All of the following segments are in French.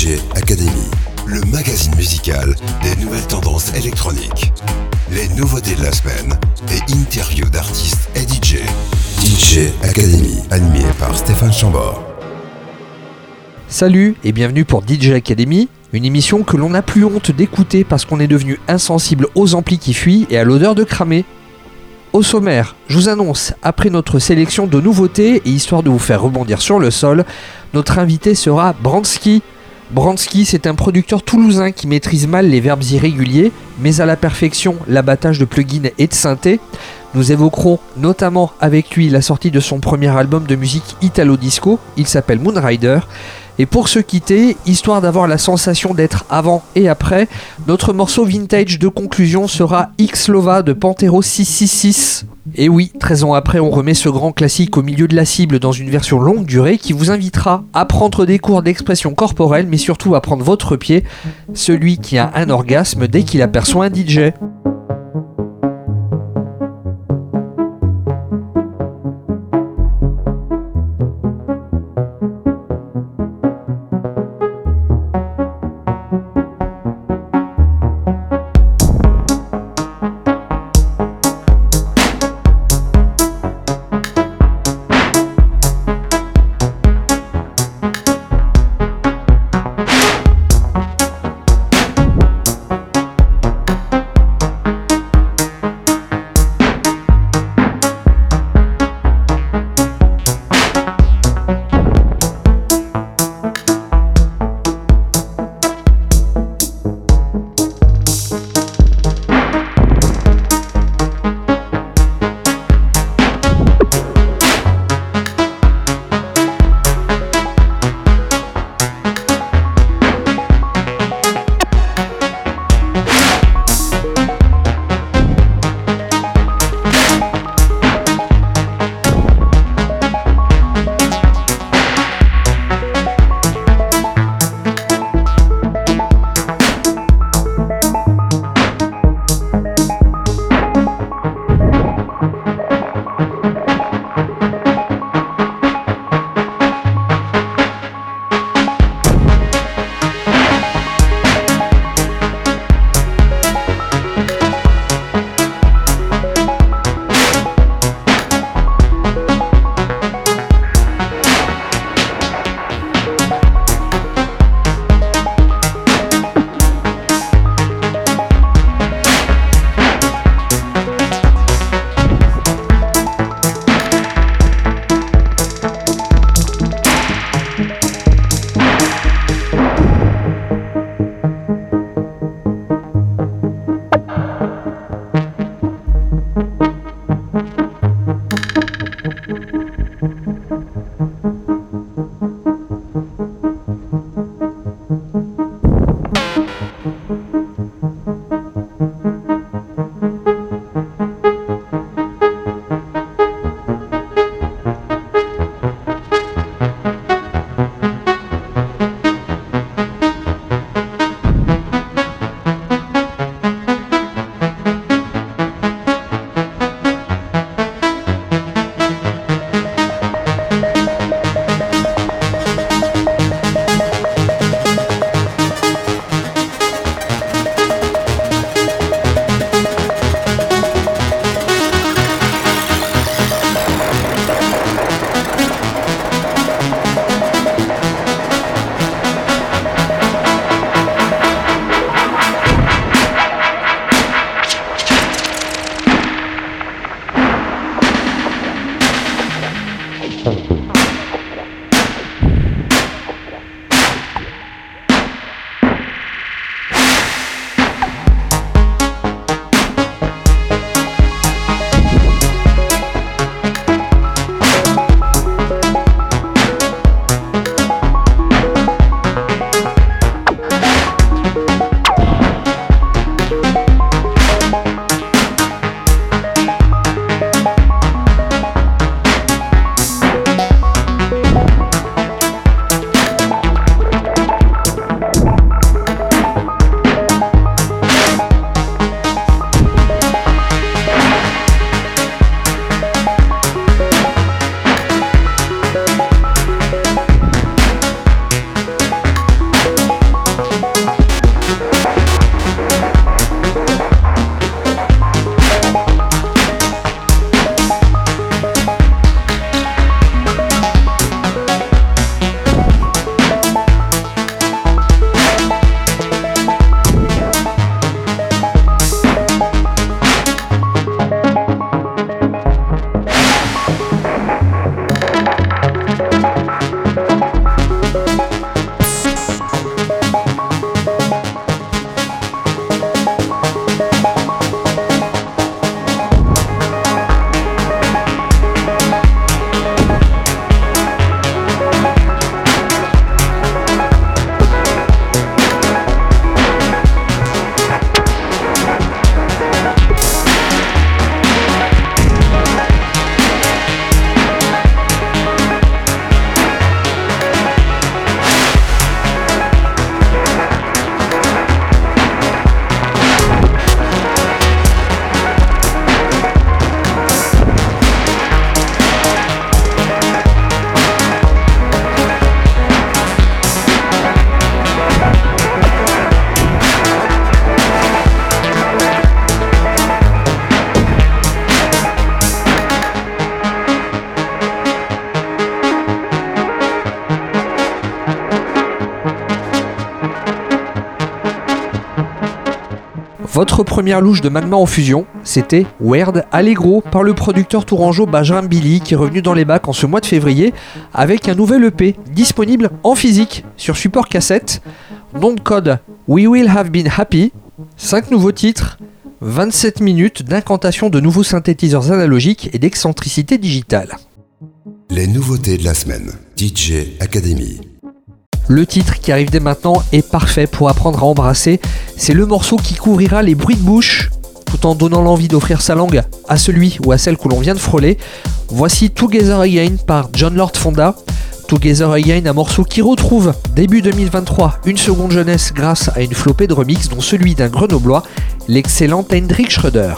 DJ Academy, le magazine musical des nouvelles tendances électroniques. Les nouveautés de la semaine et interviews d'artistes et DJ. DJ Academy, animé par Stéphane Chambord. Salut et bienvenue pour DJ Academy, une émission que l'on n'a plus honte d'écouter parce qu'on est devenu insensible aux amplis qui fuient et à l'odeur de cramé. Au sommaire, je vous annonce, après notre sélection de nouveautés et histoire de vous faire rebondir sur le sol, notre invité sera Bransky. Bransky, c'est un producteur toulousain qui maîtrise mal les verbes irréguliers, mais à la perfection l'abattage de plugins et de synthé. Nous évoquerons notamment avec lui la sortie de son premier album de musique italo-disco, il s'appelle Moonrider, et pour se quitter, histoire d'avoir la sensation d'être avant et après, notre morceau vintage de conclusion sera X-Lova de Pantero 666. Et oui, 13 ans après, on remet ce grand classique au milieu de la cible dans une version longue durée qui vous invitera à prendre des cours d'expression corporelle, mais surtout à prendre votre pied, celui qui a un orgasme dès qu'il aperçoit un DJ. Votre première louche de Magma en fusion, c'était Weird Allegro par le producteur tourangeau Bajram Billy qui est revenu dans les bacs en ce mois de février avec un nouvel EP disponible en physique sur support cassette. Nom de code We Will Have Been Happy. 5 nouveaux titres, 27 minutes d'incantation de nouveaux synthétiseurs analogiques et d'excentricité digitale. Les nouveautés de la semaine. DJ Academy. Le titre qui arrive dès maintenant est parfait pour apprendre à embrasser. C'est le morceau qui couvrira les bruits de bouche tout en donnant l'envie d'offrir sa langue à celui ou à celle que l'on vient de frôler. Voici Together Again par John Lord Fonda. Together Again, un morceau qui retrouve début 2023 une seconde jeunesse grâce à une flopée de remix dont celui d'un grenoblois, l'excellent Hendrik Schröder.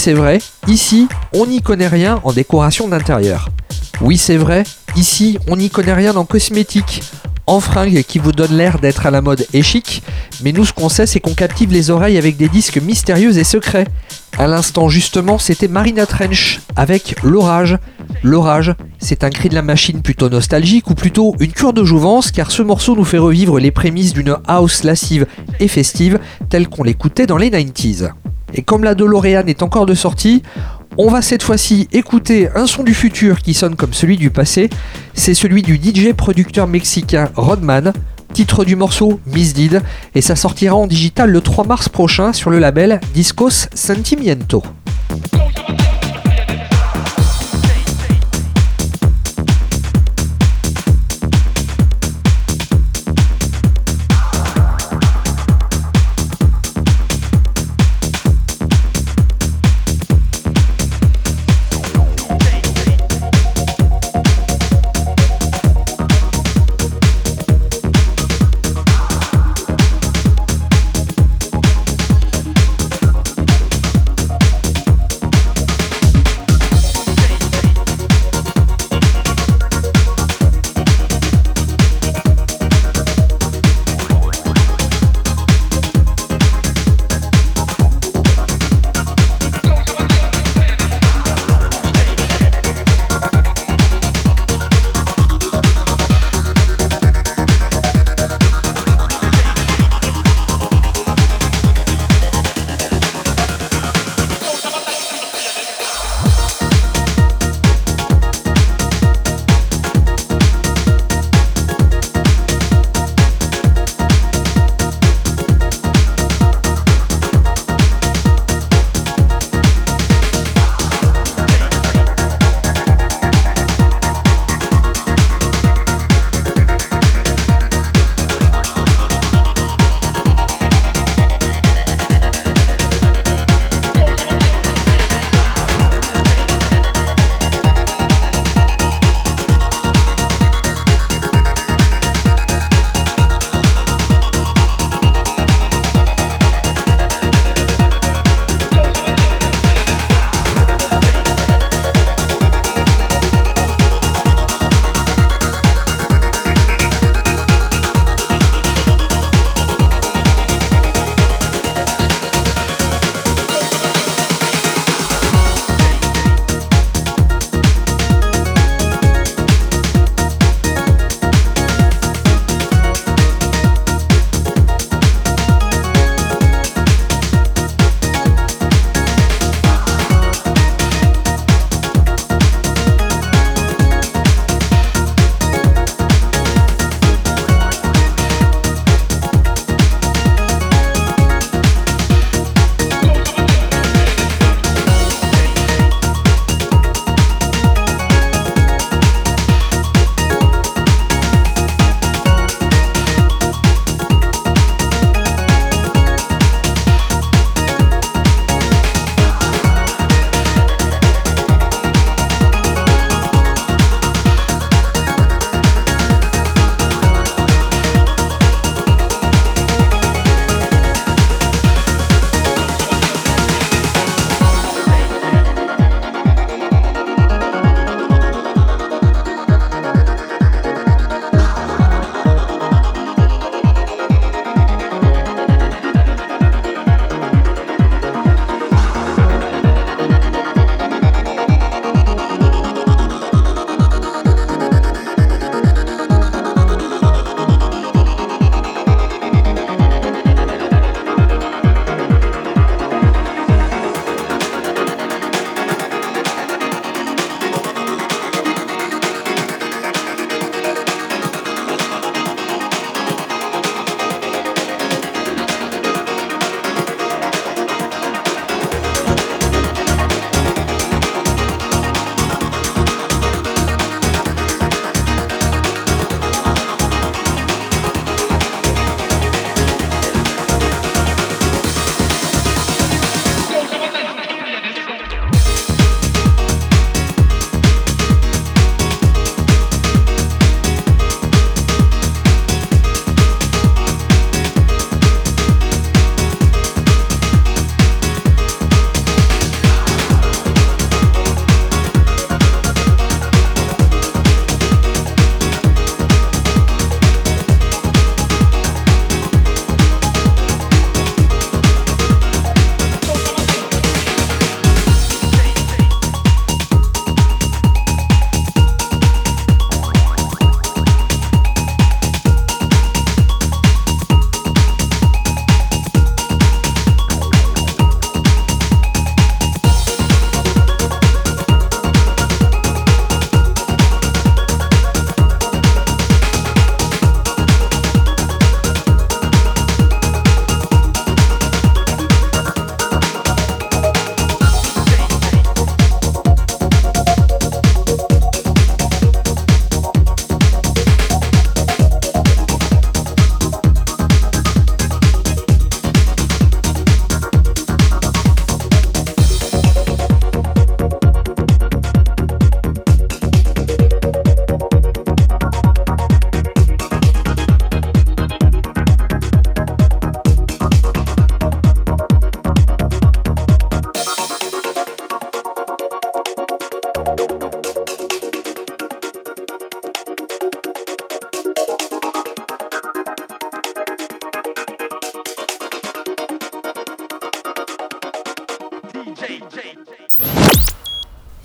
c'est vrai, ici, on n'y connaît rien en décoration d'intérieur. Oui, c'est vrai, ici, on n'y connaît rien en cosmétique, en fringues qui vous donnent l'air d'être à la mode et chic, mais nous, ce qu'on sait, c'est qu'on captive les oreilles avec des disques mystérieux et secrets. À l'instant, justement, c'était Marina Trench avec L'Orage. L'Orage, c'est un cri de la machine plutôt nostalgique ou plutôt une cure de jouvence car ce morceau nous fait revivre les prémices d'une house lascive et festive telle qu'on l'écoutait dans les 90s. Et comme la DeLorean est encore de sortie, on va cette fois-ci écouter un son du futur qui sonne comme celui du passé. C'est celui du DJ producteur mexicain Rodman, titre du morceau Miss Did, et ça sortira en digital le 3 mars prochain sur le label Discos Sentimiento.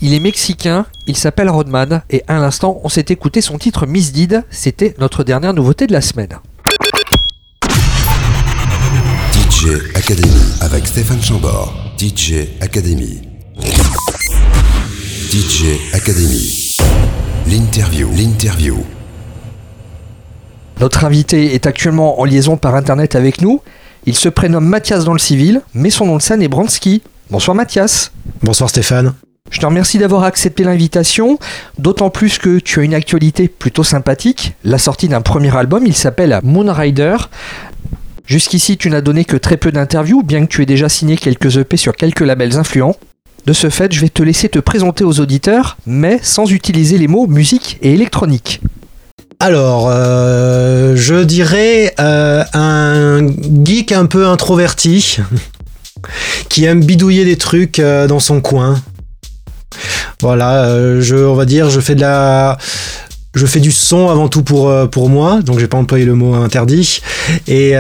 Il est mexicain, il s'appelle Rodman et à l'instant on s'est écouté son titre Miss Did, c'était notre dernière nouveauté de la semaine. DJ Academy avec Stéphane Chambord. DJ Academy. DJ Academy. L'interview. L'interview. Notre invité est actuellement en liaison par internet avec nous. Il se prénomme Mathias dans le civil, mais son nom de scène est Bransky. Bonsoir Mathias. Bonsoir Stéphane. Je te remercie d'avoir accepté l'invitation, d'autant plus que tu as une actualité plutôt sympathique, la sortie d'un premier album, il s'appelle Moonrider. Jusqu'ici, tu n'as donné que très peu d'interviews, bien que tu aies déjà signé quelques EP sur quelques labels influents. De ce fait, je vais te laisser te présenter aux auditeurs, mais sans utiliser les mots musique et électronique. Alors, euh, je dirais euh, un geek un peu introverti qui aime bidouiller des trucs euh, dans son coin. Voilà, je, on va dire, je fais de la, je fais du son avant tout pour pour moi, donc j'ai pas employé le mot interdit. Et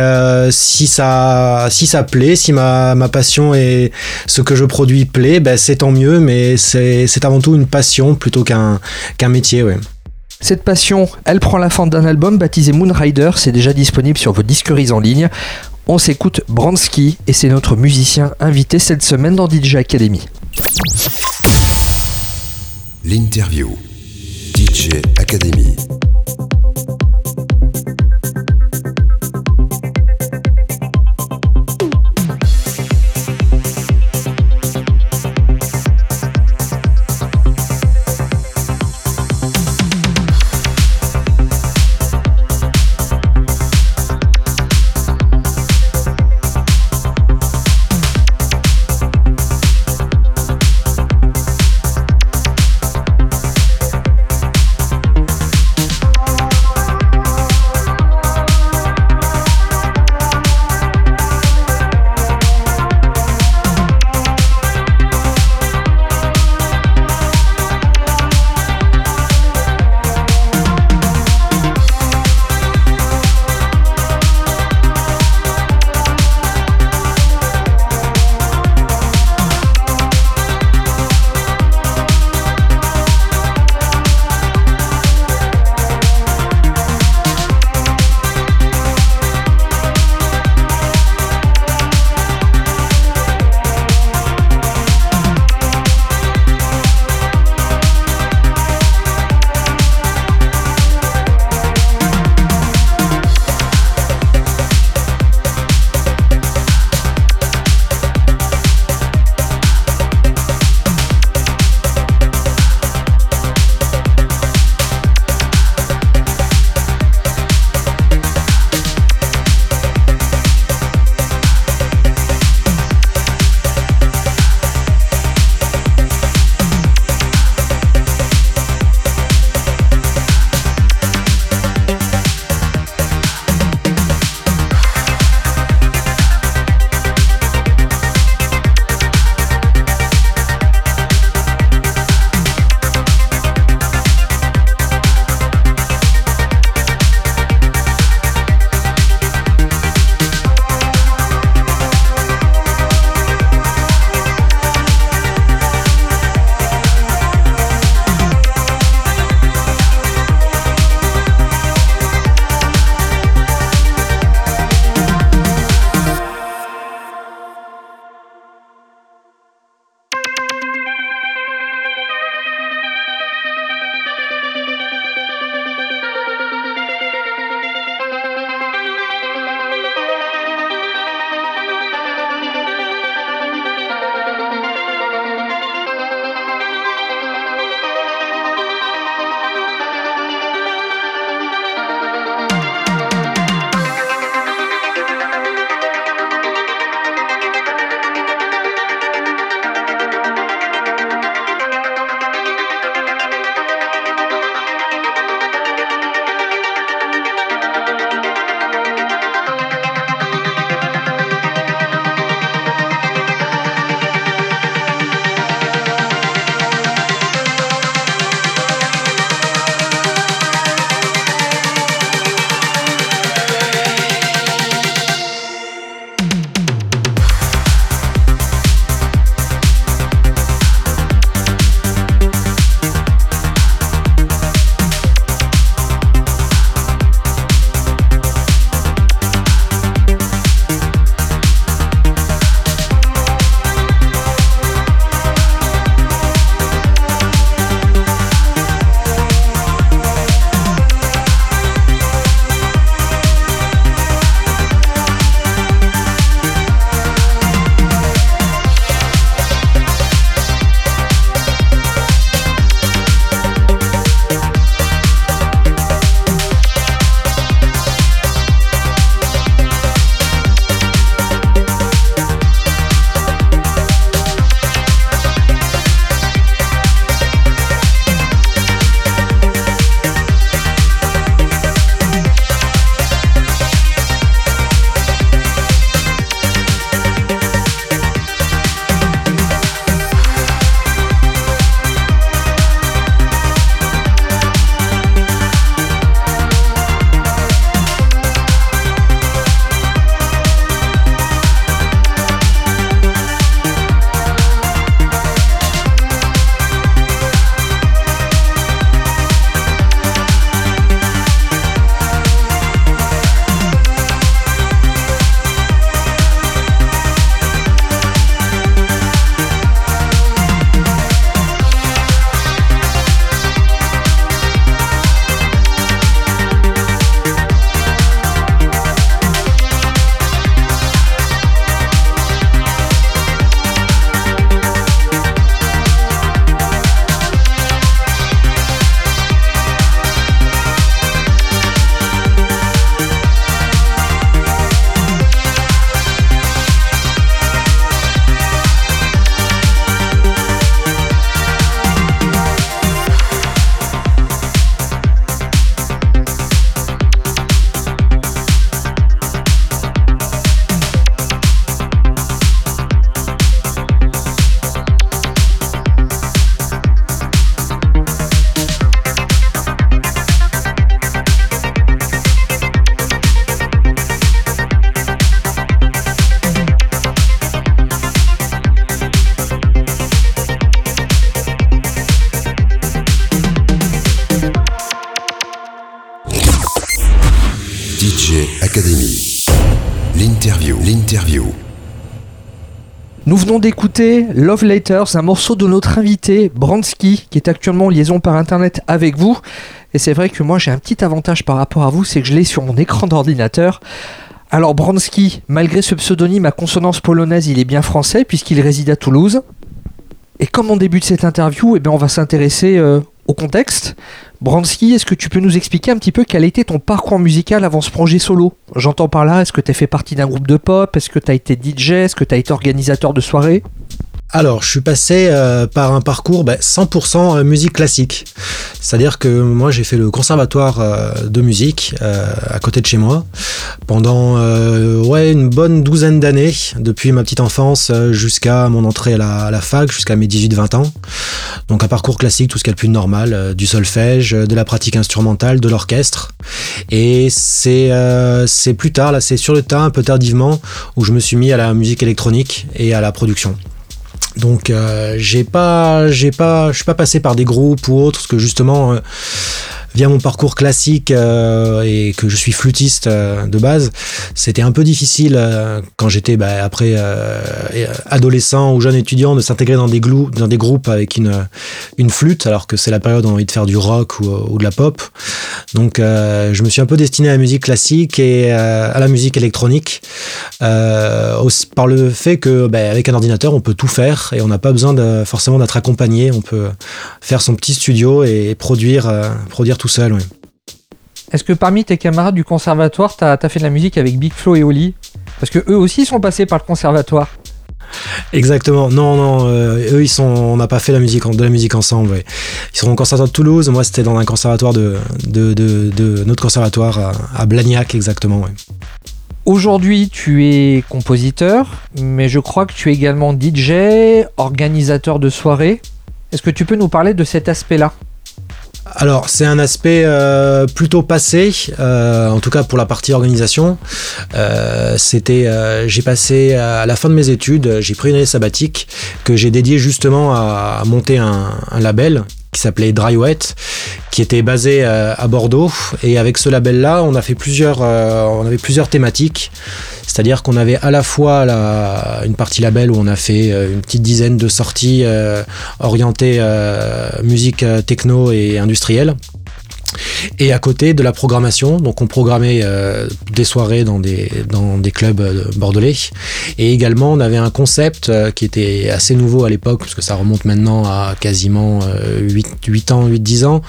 si ça si ça plaît, si ma, ma passion et ce que je produis plaît, ben c'est tant mieux. Mais c'est c'est avant tout une passion plutôt qu'un qu'un métier. Cette passion, elle prend la forme d'un album baptisé Moonrider, c'est déjà disponible sur vos disqueries en ligne. On s'écoute Bransky et c'est notre musicien invité cette semaine dans DJ Academy. L'interview. DJ Academy. D'écouter Love Letters, un morceau de notre invité Bransky, qui est actuellement en liaison par internet avec vous. Et c'est vrai que moi j'ai un petit avantage par rapport à vous, c'est que je l'ai sur mon écran d'ordinateur. Alors Bransky, malgré ce pseudonyme à consonance polonaise, il est bien français puisqu'il réside à Toulouse. Et comme on débute cette interview, eh bien on va s'intéresser euh, au contexte. Bransky, est-ce que tu peux nous expliquer un petit peu quel a été ton parcours musical avant ce projet solo? J'entends par là, est-ce que tu as fait partie d'un groupe de pop? Est-ce que tu as été DJ Est-ce que tu as été organisateur de soirées? Alors, je suis passé euh, par un parcours 100% bah, euh, musique classique. C'est-à-dire que moi, j'ai fait le conservatoire euh, de musique à côté de chez moi pendant ouais, une bonne douzaine d'années, depuis ma petite enfance jusqu'à mon entrée à la, fac, jusqu'à mes 18-20 ans. Donc un parcours classique, tout ce qu'il y a de plus normal, du solfège, de la pratique instrumentale, de l'orchestre. Et c'est c'est plus tard, là, c'est sur le tas, un peu tardivement, où je me suis mis à la musique électronique et à la production. Donc euh, j'ai pas, j'ai pas, je suis pas passé par des groupes ou autres, parce que justement, euh, via mon parcours classique euh, et que je suis flûtiste euh, de base, c'était un peu difficile euh, quand j'étais bah, après adolescent ou jeune étudiant de s'intégrer dans des dans des groupes avec une une flûte, alors que c'est la période où on a envie de faire du rock ou, de la pop. Donc je me suis un peu destiné à la musique classique et à la musique électronique par le fait que bah, avec un ordinateur on peut tout faire et on n'a pas besoin de, forcément d'être accompagné. On peut faire son petit studio et produire produire tout seul, oui. Est-ce que parmi tes camarades du conservatoire, tu as, fait de la musique avec Big Flo et Oli? Parce que eux aussi sont passés par le conservatoire. Exactement. Non, non, euh, eux, ils sont, on n'a pas fait la musique, de la musique ensemble. Ils sont au conservatoire de Toulouse. Moi, c'était dans un conservatoire de, de, notre conservatoire à, Blagnac, exactement. Aujourd'hui, tu es compositeur, mais je crois que tu es également DJ, organisateur de soirées. Est-ce que tu peux nous parler de cet aspect-là? Alors c'est un aspect euh, plutôt passé, euh, en tout cas pour la partie organisation. Euh, c'était, j'ai passé à la fin de mes études, j'ai pris une année sabbatique que j'ai dédiée justement à, monter un, label qui s'appelait Dry Wet, qui était basé à Bordeaux. Et avec ce label-là, on a fait plusieurs, on avait plusieurs thématiques. C'est-à-dire qu'on avait à la fois la, une partie label où on a fait euh, une petite dizaine de sorties euh, orientées euh, musique techno et industrielle. Et à côté de la programmation, donc on programmait euh, des soirées dans des, dans des clubs euh, bordelais. Et également, on avait un concept euh, qui était assez nouveau à l'époque, parce que ça remonte maintenant à quasiment 8, 8 ans, 8-10 ans.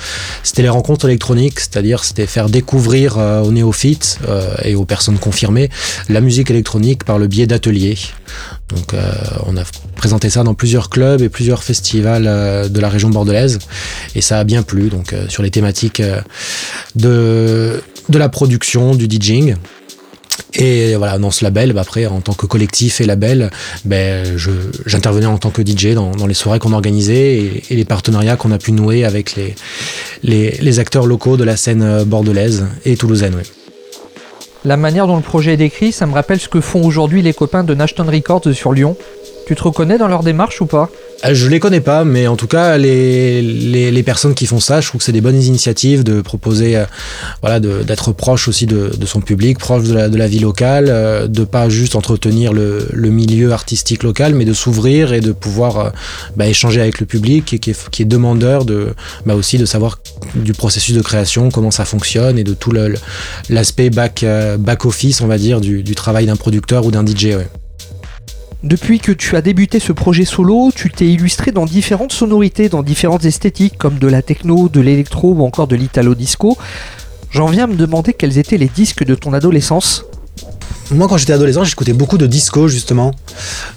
C'était les rencontres électroniques, c'est-à-dire c'était faire découvrir aux néophytes et aux personnes confirmées la musique électronique par le biais d'ateliers. Donc on a présenté ça dans plusieurs clubs et plusieurs festivals de la région bordelaise et ça a bien plu donc sur les thématiques de, de la production, du DJing. Et voilà, dans ce label, bah, après, en tant que collectif et label, ben, j'intervenais en tant que DJ dans, les soirées qu'on organisait et, et, les partenariats qu'on a pu nouer avec les, les, acteurs locaux de la scène bordelaise et toulousaine. La manière dont le projet est décrit, ça me rappelle ce que font aujourd'hui les copains de Nashton Records sur Lyon. Tu te reconnais dans leur démarche ou pas? Euh, je les connais pas, mais en tout cas, les, les, personnes qui font ça, je trouve que c'est des bonnes initiatives de proposer, euh, voilà, d'être proche aussi de, son public, proche de la, vie locale, euh, de pas juste entretenir le, le, milieu artistique local, mais de s'ouvrir et de pouvoir bah, échanger avec le public et qui est, qui est demandeur de, bah, aussi de savoir du processus de création, comment ça fonctionne et de tout l'aspect back, back office, on va dire, du, du travail d'un producteur ou d'un DJ. Depuis que tu as débuté ce projet solo, tu t'es illustré dans différentes sonorités, dans différentes esthétiques, comme de la techno, de l'électro ou encore de l'italo disco. J'en viens à me demander quels étaient les disques de ton adolescence. Moi, quand j'étais adolescent, j'écoutais beaucoup de disco, justement.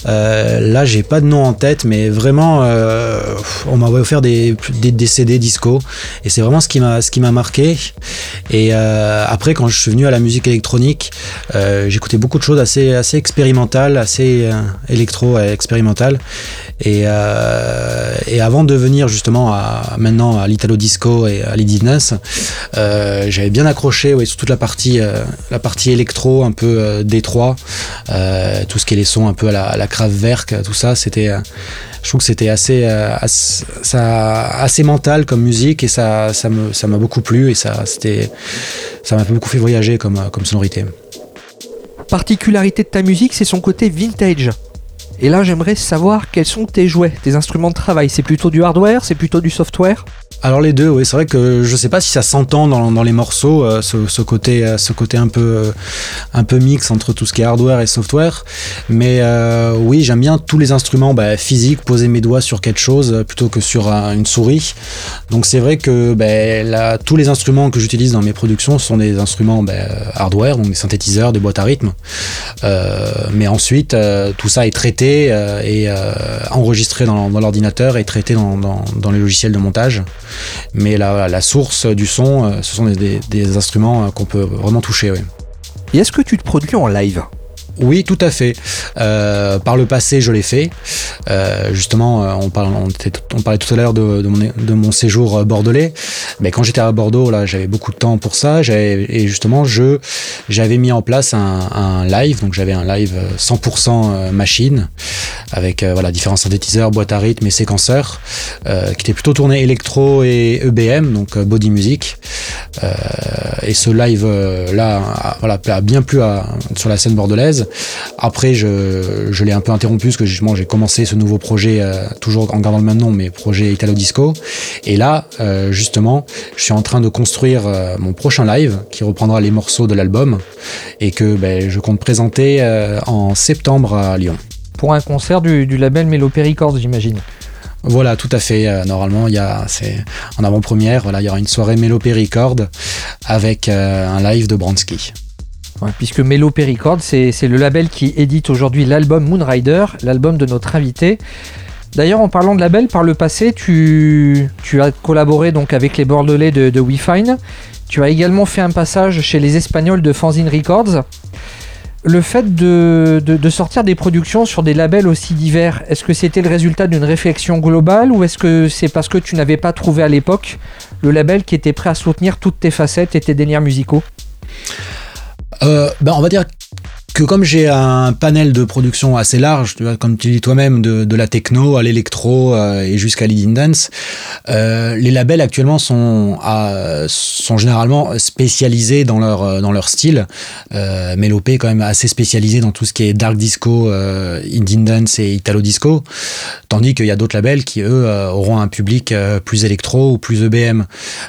Euh, là, j'ai pas de nom en tête, mais vraiment, euh, on m'a offert des, des, CD disco. Et c'est vraiment ce qui m'a, marqué. Et euh, après, quand je suis venu à la musique électronique, j'écoutais beaucoup de choses assez, assez expérimentales, assez électro-expérimentales. Et, et avant de venir justement à, maintenant à l'Italo Disco et à l'Idiness, j'avais bien accroché ouais, sur toute la partie, la partie électro, un peu Détroit, tout ce qui est les sons un peu à la, à la tout ça, c'était je trouve que c'était assez, assez, ça, assez mental comme musique et ça, ça me, ça m'a beaucoup plu et ça, c'était, ça m'a beaucoup fait voyager comme, comme sonorité. Particularité de ta musique, c'est son côté vintage. Et là, j'aimerais savoir quels sont tes jouets, tes instruments de travail. C'est plutôt du hardware, c'est plutôt du software? Alors les deux, oui, c'est vrai que je sais pas si ça s'entend dans, les morceaux, euh, ce, côté, euh, ce côté un peu, euh, un peu mix entre tout ce qui est hardware et software. Mais euh, oui, j'aime bien tous les instruments bah, physiques, poser mes doigts sur quelque chose plutôt que sur une souris. Donc c'est vrai que bah, là, tous les instruments que j'utilise dans mes productions sont des instruments bah, hardware, donc des synthétiseurs, des boîtes à rythme. mais ensuite, tout ça est traité et enregistré dans, l'ordinateur et traité dans les logiciels de montage mais la, source du son, euh, ce sont des, instruments euh, qu'on peut vraiment toucher. Et est-ce que tu te produis en live? Oui, tout à fait. Euh, par le passé, je l'ai fait. Euh, justement, euh, on, on, on, parlait tout à l'heure de, de, mon, de, mon, séjour bordelais. Mais quand j'étais à Bordeaux, là, j'avais beaucoup de temps pour ça. Et justement, je j'avais mis en place un, un live. Donc, j'avais un live 100% machine avec voilà différents synthétiseurs, boîtes à rythme et séquenceurs, qui était plutôt tourné électro et EBM, donc body music. et ce live là, a, voilà, a bien plu à, sur la scène bordelaise. Après, je, je l'ai un peu interrompu parce que justement, j'ai commencé ce nouveau projet, euh, toujours en gardant le même nom, mais projet Italo Disco. Et là, euh, justement, je suis en train de construire euh, mon prochain live qui reprendra les morceaux de l'album et que ben, je compte présenter en septembre à Lyon. Pour un concert du, du label Melopé Records, j'imagine. Voilà, tout à fait. Euh, normalement, il y a, c'est en avant-première. Voilà, il y aura une soirée Melopé Records avec euh, un live de Bransky. Puisque Melopé Records, c'est, le label qui édite aujourd'hui l'album Moonrider, l'album de notre invité. D'ailleurs, en parlant de label, par le passé, tu, as collaboré donc avec les Bordelais de, de WeFine. Tu as également fait un passage chez les Espagnols de Fanzine Records. Le fait de, de, de, sortir des productions sur des labels aussi divers, est-ce que c'était le résultat d'une réflexion globale ou est-ce que c'est parce que tu n'avais pas trouvé à l'époque le label qui était prêt à soutenir toutes tes facettes et tes délires musicaux? Ben on va dire que comme j'ai un panel de production assez large, comme tu dis toi-même, de, la techno à l'électro euh, et jusqu'à l'Indie Dance, euh, les labels actuellement sont, sont généralement spécialisés dans leur, dans leur style. Euh, est quand même assez spécialisé dans tout ce qui est dark disco, euh, Dance et Italo disco, tandis qu'il y a d'autres labels qui, eux, auront un public plus électro ou plus EBM.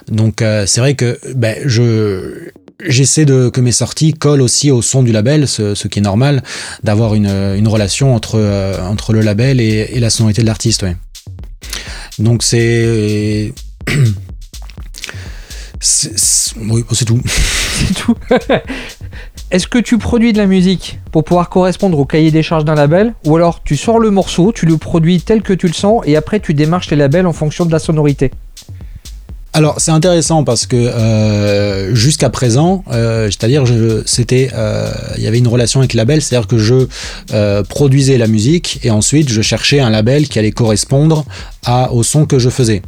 Donc c'est vrai que ben, je j'essaie de que mes sorties collent aussi au son du label, ce, qui est normal, d'avoir une, une, relation entre, euh, entre le label et, la sonorité de l'artiste. Donc c'est. Oui, c'est tout. C'est tout. Est-ce que tu produis de la musique pour pouvoir correspondre au cahier des charges d'un label Ou alors tu sors le morceau, tu le produis tel que tu le sens et après tu démarches les labels en fonction de la sonorité? Alors c'est intéressant parce que euh, jusqu'à présent, euh, c'est-à-dire c'était, euh, il y avait une relation avec le label, c'est-à-dire que je euh, produisais la musique et ensuite je cherchais un label qui allait correspondre à, au son que je faisais.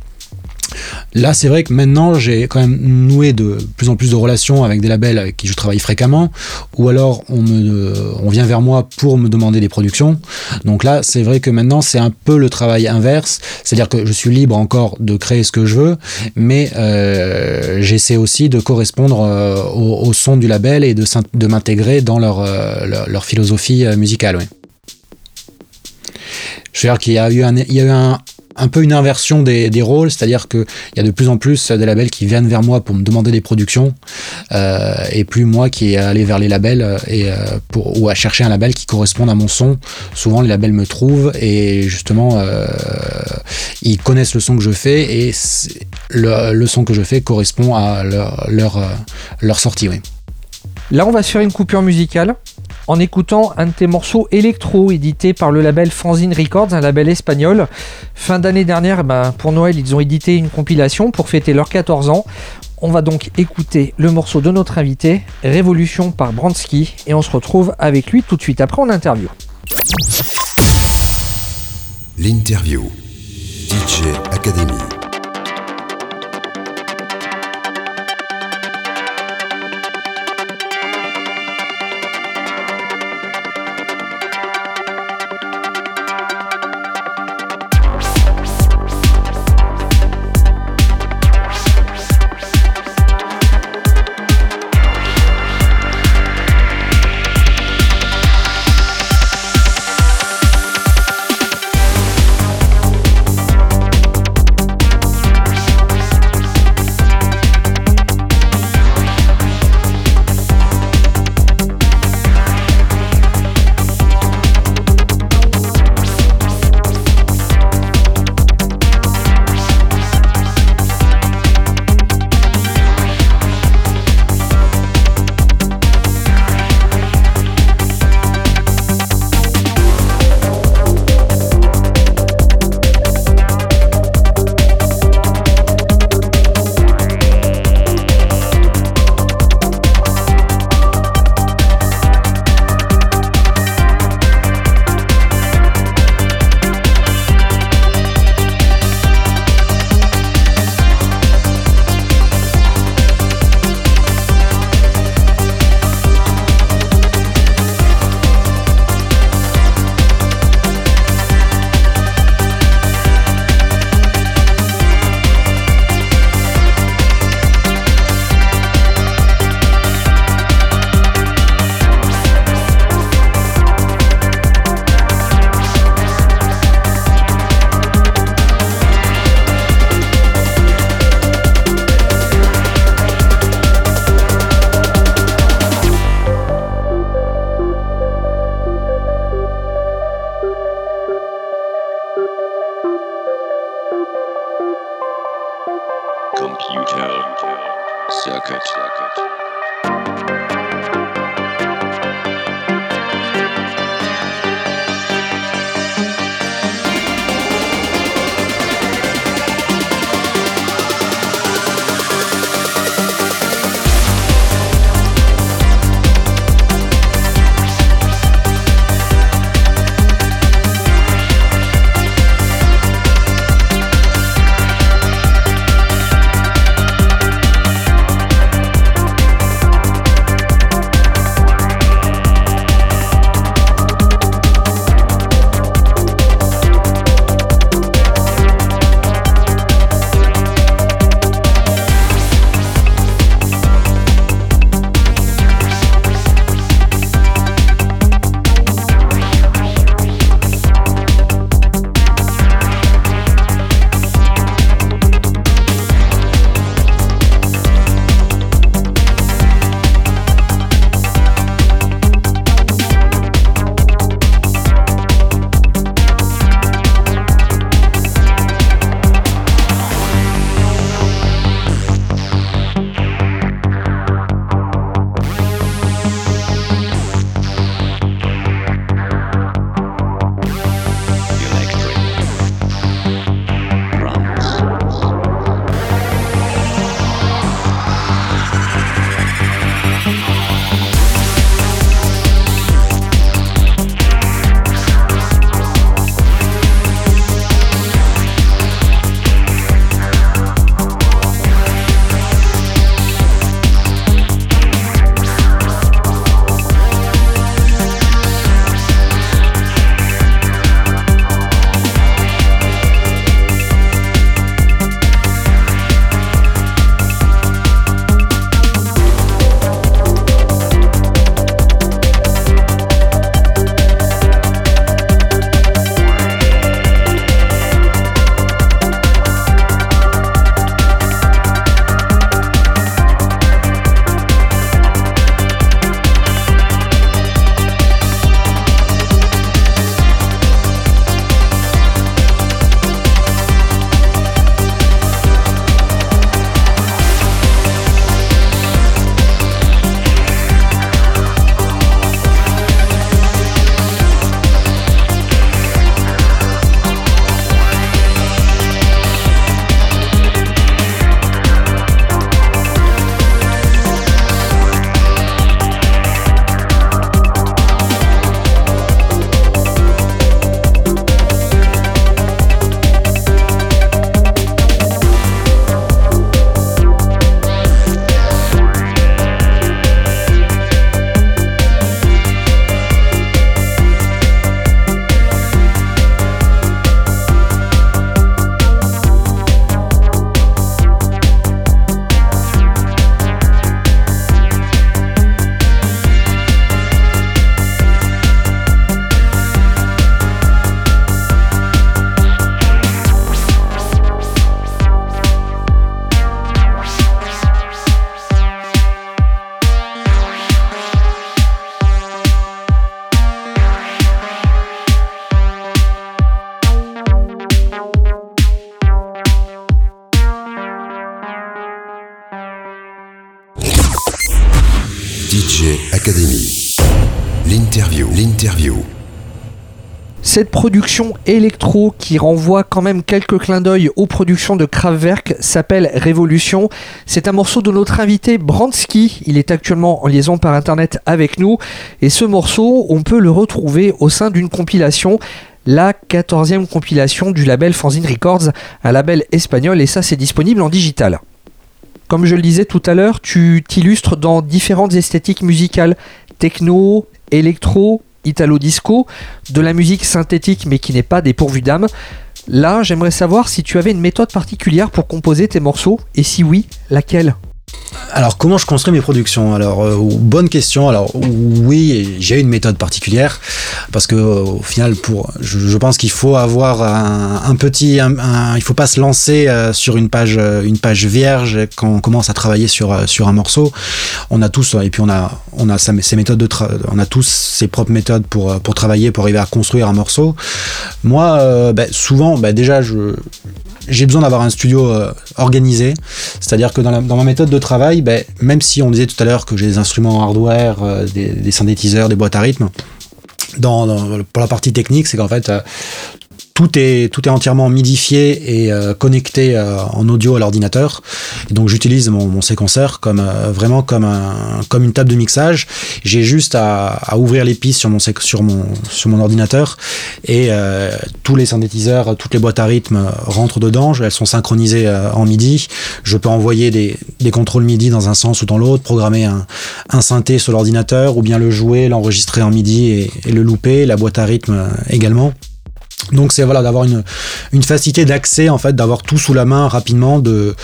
Là, c'est vrai que maintenant, j'ai quand même noué de plus en plus de relations avec des labels avec qui je travaille fréquemment, ou alors on, me, on vient vers moi pour me demander des productions. Donc là, c'est vrai que maintenant, c'est un peu le travail inverse, c'est-à-dire que je suis libre encore de créer ce que je veux, mais euh, j'essaie aussi de correspondre euh, au, son du label et de, m'intégrer dans leur, euh, philosophie musicale. Je veux dire qu'il y a eu un, un peu une inversion des, rôles, c'est-à-dire qu'il y a de plus en plus des labels qui viennent vers moi pour me demander des productions, euh, et plus moi qui est allé vers les labels et euh, ou à chercher un label qui corresponde à mon son. Souvent les labels me trouvent et justement euh, ils connaissent le son que je fais et le, son que je fais correspond à leur, leur, leur sortie. Là on va se faire une coupure musicale en écoutant un de tes morceaux électro édité par le label Fanzine Records, un label espagnol. Fin d'année dernière, ben, pour Noël, ils ont édité une compilation pour fêter leurs 14 ans. On va donc écouter le morceau de notre invité, Révolution par Bransky, et on se retrouve avec lui tout de suite après en interview. L'interview. DJ. Academy. Cette production électro qui renvoie quand même quelques clins d'œil aux productions de Kraftwerk s'appelle Révolution. C'est un morceau de notre invité Bransky. Il est actuellement en liaison par internet avec nous. Et ce morceau, on peut le retrouver au sein d'une compilation la 14e compilation du label Fanzine Records, un label espagnol, et ça c'est disponible en digital. Comme je le disais tout à l'heure, tu t'illustres dans différentes esthétiques musicales, techno, électro, italo-disco, de la musique synthétique mais qui n'est pas dépourvue d'âme. Là, j'aimerais savoir si tu avais une méthode particulière pour composer tes morceaux, et si oui, laquelle? Alors comment je construis mes productions Alors euh, bonne question. Alors oui, j'ai une méthode particulière parce que au final, pour, je, pense qu'il faut avoir un, petit, un, il faut pas se lancer euh, sur une page, euh, une page vierge quand on commence à travailler sur sur un morceau. On a tous et puis on a on a ces méthodes de on a tous ses propres méthodes pour pour travailler pour arriver à construire un morceau. Moi, ben, souvent, ben, déjà j'ai besoin d'avoir un studio euh, organisé. C'est-à-dire que dans, ma méthode de travail, ben, même si on disait tout à l'heure que j'ai des instruments hardware, euh, des, synthétiseurs, des boîtes à rythme, dans, pour la partie technique, c'est qu'en fait, euh, tout est, tout est entièrement midifié et euh, connecté euh, en audio à l'ordinateur. Donc j'utilise mon, mon, séquenceur comme euh, vraiment comme, un, comme une table de mixage. J'ai juste à, à, ouvrir les pistes sur mon, sur mon, sur mon ordinateur et tous les synthétiseurs, toutes les boîtes à rythme rentrent dedans. Elles sont synchronisées en MIDI. Je peux envoyer des, des contrôles MIDI dans un sens ou dans l'autre, programmer un, un synthé sur l'ordinateur ou bien le jouer, l'enregistrer en MIDI et, et le louper, la boîte à rythme également. Donc c'est voilà d'avoir une, une facilité d'accès en fait d'avoir tout sous la main rapidement de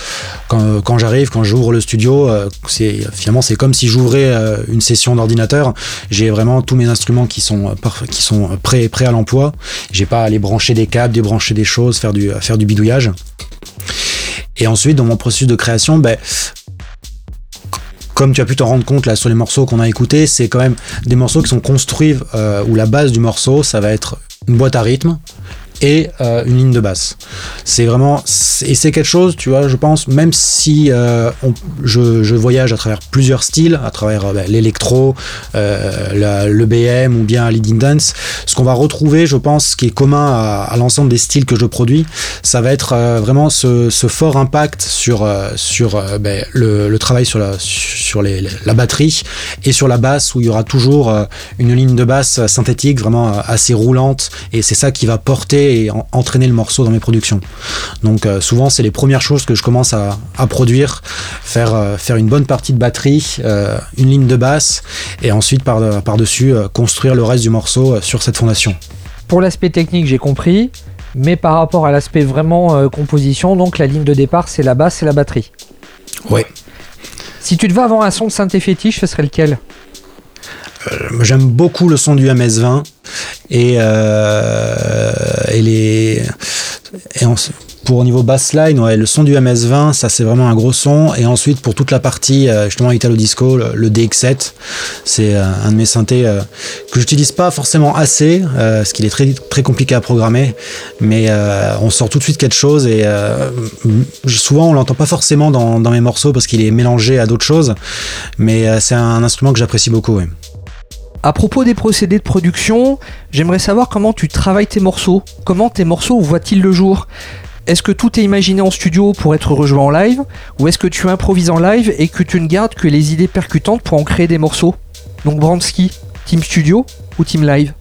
quand, quand j'arrive quand j'ouvre le studio euh, c'est finalement c'est comme si j'ouvrais euh, une session d'ordinateur. J'ai vraiment tous mes instruments qui sont euh, qui sont prêts prêts à l'emploi. J'ai pas à aller brancher des câbles débrancher des choses faire du faire du bidouillage. Et ensuite dans mon processus de création ben comme tu as pu t'en rendre compte là sur les morceaux qu'on a écoutés, c'est quand même des morceaux qui sont construits où la base du morceau, ça va être une boîte à rythme et euh, une ligne de basse. C'est vraiment et c'est quelque chose, tu vois, je pense, même si euh, je, voyage à travers plusieurs styles, à travers euh, bah, l'électro, le BM ou bien leading dance, ce qu'on va retrouver, je pense, qui est commun à, l'ensemble des styles que je produis, ça va être vraiment ce, fort impact sur sur bah, le, travail sur la sur la batterie et sur la basse où il y aura toujours une ligne de basse synthétique vraiment assez roulante et c'est ça qui va porter et entraîner le morceau dans mes productions. Donc euh, souvent c'est les premières choses que je commence à, produire, faire, euh, faire une bonne partie de batterie, euh, une ligne de basse et ensuite par, par-dessus construire le reste du morceau sur cette fondation. Pour l'aspect technique j'ai compris, mais par rapport à l'aspect vraiment composition, donc la ligne de départ c'est la basse et la batterie. Oui. Si tu devais avoir un son de synthé fétiche, ce serait lequel? J'aime beaucoup le son du MS-20 et, euh, et les pour au niveau bassline, ouais, le son du MS-20, ça c'est vraiment un gros son. Et ensuite pour toute la partie euh, justement Italo Disco, le, DX7, c'est un de mes synthés que j'utilise pas forcément assez, parce qu'il est très très compliqué à programmer, mais on sort tout de suite quelque chose et souvent on l'entend pas forcément dans, mes morceaux parce qu'il est mélangé à d'autres choses, mais c'est un instrument que j'apprécie beaucoup. À propos des procédés de production, j'aimerais savoir comment tu travailles tes morceaux. Comment tes morceaux voient-ils le jour? Est-ce que tout est imaginé en studio pour être rejoué en live? Ou est-ce que tu improvises en live et que tu ne gardes que les idées percutantes pour en créer des morceaux? Donc Bransky, team studio ou team live?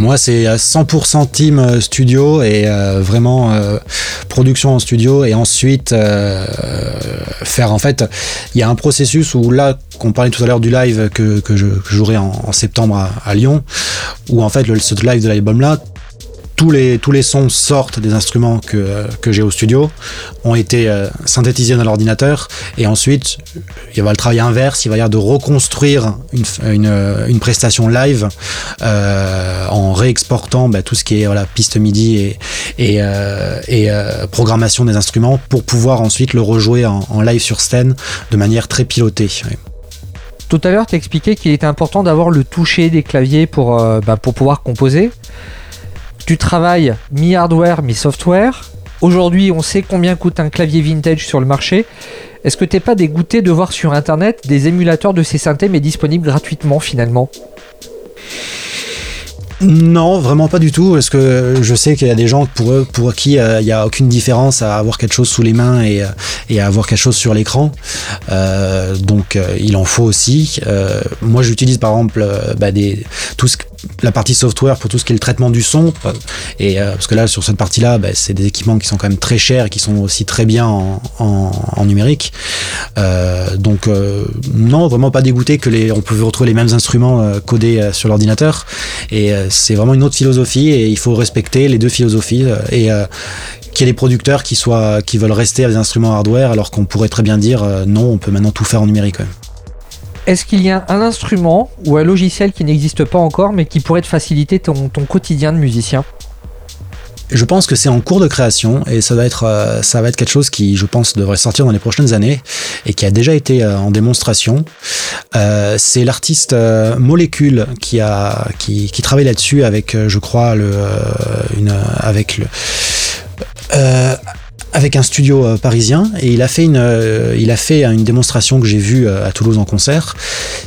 Moi, c'est 100% team euh, studio et euh, vraiment euh, production en studio et ensuite faire en fait, il y a un processus où là, qu'on parlait tout à l'heure du live que, que je jouerai en, septembre à, Lyon, où en fait le, ce live de l'album là, tous les, sons sortent des instruments que, j'ai au studio, ont été euh, synthétisés dans l'ordinateur, et ensuite, il y aura le travail inverse, il va y avoir de reconstruire une, prestation live euh, en réexportant bah, tout ce qui est voilà, piste MIDI et, euh, programmation des instruments pour pouvoir ensuite le rejouer en, live sur scène de manière très pilotée. Tout à l'heure, tu expliqué qu'il était important d'avoir le toucher des claviers pour, bah, pour pouvoir composer. Tu travailles mi-hardware, mi-software. Aujourd'hui, on sait combien coûte un clavier vintage sur le marché. Est-ce que t'es pas dégoûté de voir sur internet des émulateurs de ces synthés mais disponibles gratuitement finalement? Non, vraiment pas du tout, parce que je sais qu'il y a des gens pour eux, pour qui euh, il n'y a aucune différence à avoir quelque chose sous les mains et, euh, à avoir quelque chose sur l'écran. Euh, donc euh, il en faut aussi. Euh, moi j'utilise par exemple euh, bah, des, tout ce, la partie software pour tout ce qui est le traitement du son. euh, Et euh, parce que là sur cette partie-là, bah, c'est des équipements qui sont quand même très chers et qui sont aussi très bien en, numérique. Euh, donc non, vraiment pas dégoûté que les, on peut retrouver les mêmes instruments codés sur l'ordinateur. Et c'est vraiment une autre philosophie et il faut respecter les deux philosophies. et euh, qu'il y ait des producteurs qui, soient, qui veulent rester à des instruments hardware alors qu'on pourrait très bien dire euh, non, on peut maintenant tout faire en numérique. ouais. Est-ce qu'il y a un instrument ou un logiciel qui n'existe pas encore mais qui pourrait te faciliter ton, quotidien de musicien? Je pense que c'est en cours de création et ça va être euh, ça va être quelque chose qui je pense devrait sortir dans les prochaines années et qui a déjà été euh, en démonstration. Euh, c'est l'artiste Molécule qui travaille là-dessus avec je crois le avec le avec un studio euh, parisien et il a fait une euh, il a fait une démonstration que j'ai vue euh, à Toulouse en concert.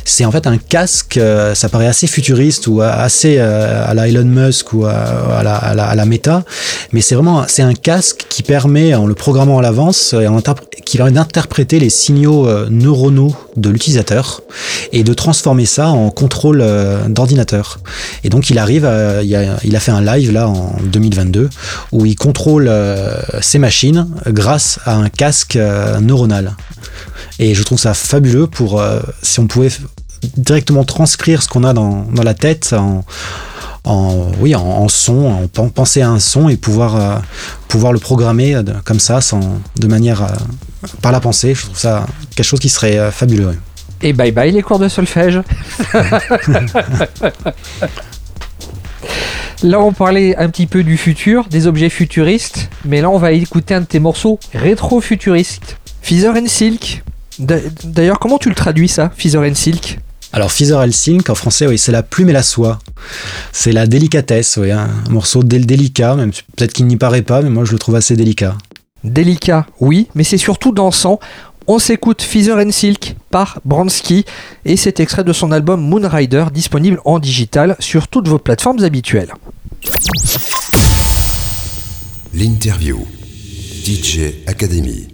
C'est en fait un casque, euh, ça paraît assez futuriste ou assez euh, à la Elon Musk ou à, la, à la, Meta, mais c'est vraiment c'est un casque qui permet en le programmant à l'avance euh, et en d'interpréter les signaux euh, neuronaux de l'utilisateur et de transformer ça en contrôle euh, d'ordinateur. Et donc il arrive, il, a, il a fait un live là en 2022 où il contrôle euh, ses machines grâce à un casque euh, neuronal. Et je trouve ça fabuleux pour euh, si on pouvait directement transcrire ce qu'on a dans, dans la tête en, en oui en, en son, en pen- penser à un son et pouvoir euh, pouvoir le programmer de- comme ça sans de manière euh, par la pensée. Je trouve ça quelque chose qui serait euh, fabuleux. Et bye bye les cours de solfège. Là, on parlait un petit peu du futur, des objets futuristes, mais là, on va écouter un de tes morceaux rétro-futuristes. Feather and Silk. D'a- D'ailleurs, comment tu le traduis ça, Feather and Silk? Alors Feather and Silk en français, oui, c'est la plume et la soie. C'est la délicatesse, oui, hein. un morceau dél- délicat, même peut-être qu'il n'y paraît pas, mais moi je le trouve assez délicat. Délicat, oui, mais c'est surtout dansant. On s'écoute Feather and Silk par Bransky et c'est extrait de son album Moonrider disponible en digital sur toutes vos plateformes habituelles. L'interview. DJ Academy.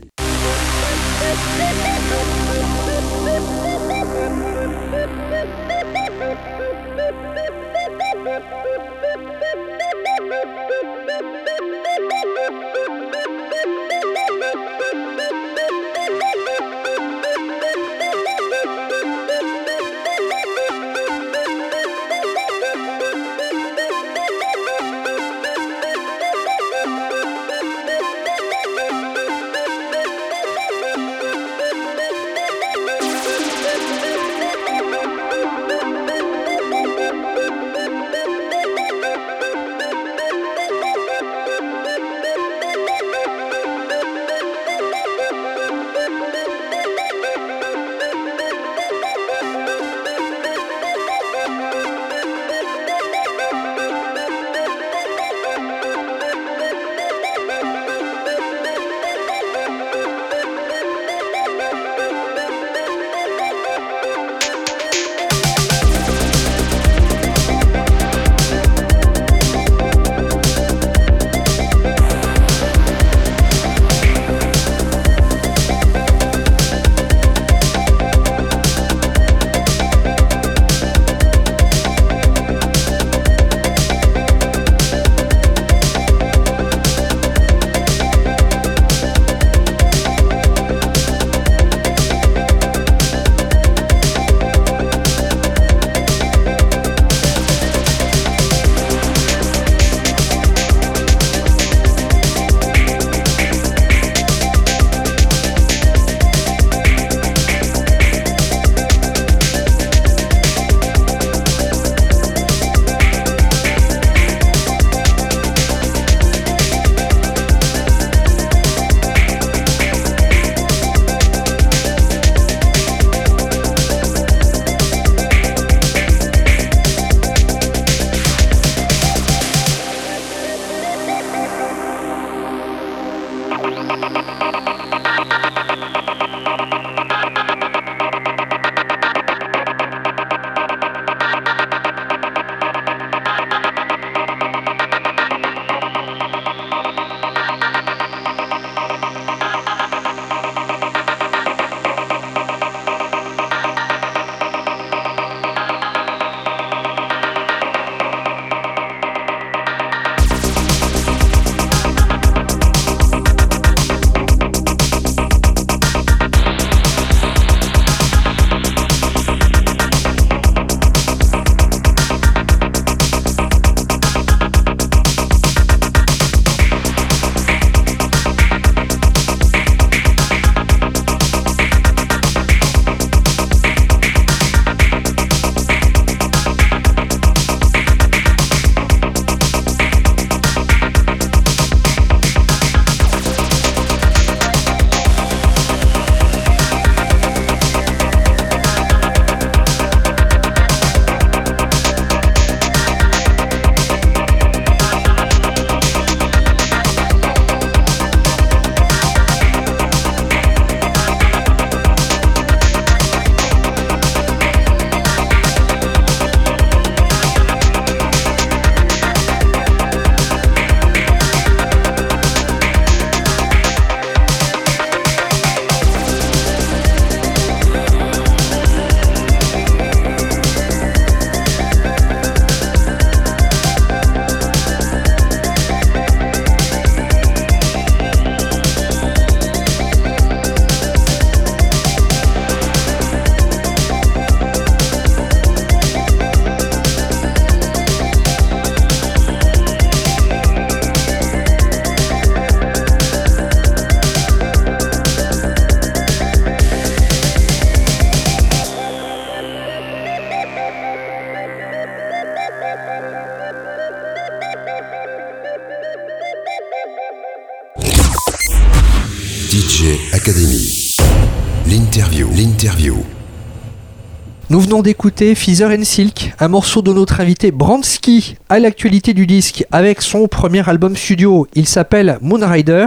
D'écouter Feather and Silk, un morceau de notre invité Bransky à l'actualité du disque avec son premier album studio. Il s'appelle Moonrider.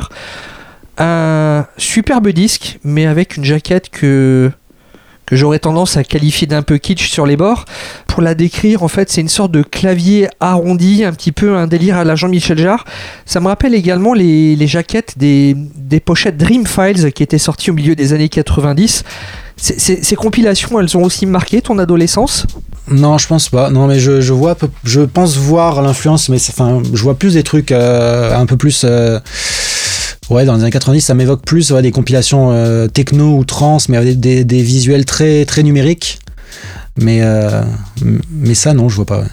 Un superbe disque, mais avec une jaquette que j'aurais tendance à qualifier d'un peu kitsch sur les bords. Pour la décrire, en fait, c'est une sorte de clavier arrondi, un petit peu un délire à la Jean-Michel Jarre. Ça me rappelle également les, jaquettes des, pochettes Dream Files qui étaient sorties au milieu des années 90. ces compilations, elles ont aussi marqué ton adolescence? Non, je pense pas. Non, mais je, vois, je pense voir l'influence, mais enfin, je vois plus des trucs euh, un peu plus. Euh, Ouais, dans les années 90, ça m'évoque plus des compilations euh, techno ou trans, mais avec des, visuels très, très numériques. Mais, euh, mais ça, non, je vois pas.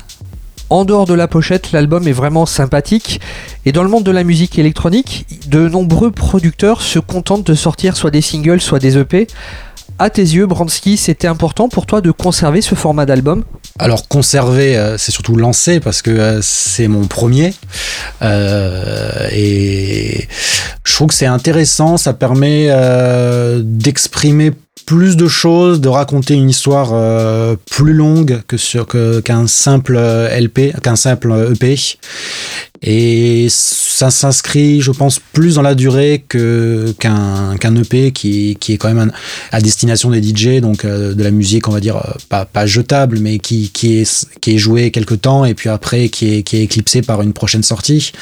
En dehors de la pochette, l'album est vraiment sympathique. Et dans le monde de la musique électronique, de nombreux producteurs se contentent de sortir soit des singles, soit des EP. À tes yeux, Bransky, c'était important pour toi de conserver ce format d'album? Alors conserver, euh, c'est surtout lancer parce que euh, c'est mon premier. Euh, et c'est intéressant, ça permet d'exprimer plus de choses, de raconter une histoire plus longue que sur qu'un simple LP, qu'un simple EP. Et ça s'inscrit, je pense, plus dans la durée que qu'un qu'un EP qui, qui est quand même à destination des DJ, donc euh, de la musique, on va dire euh, pas, pas jetable, mais qui, qui est qui est joué quelque temps et puis après qui est qui est éclipsé par une prochaine sortie.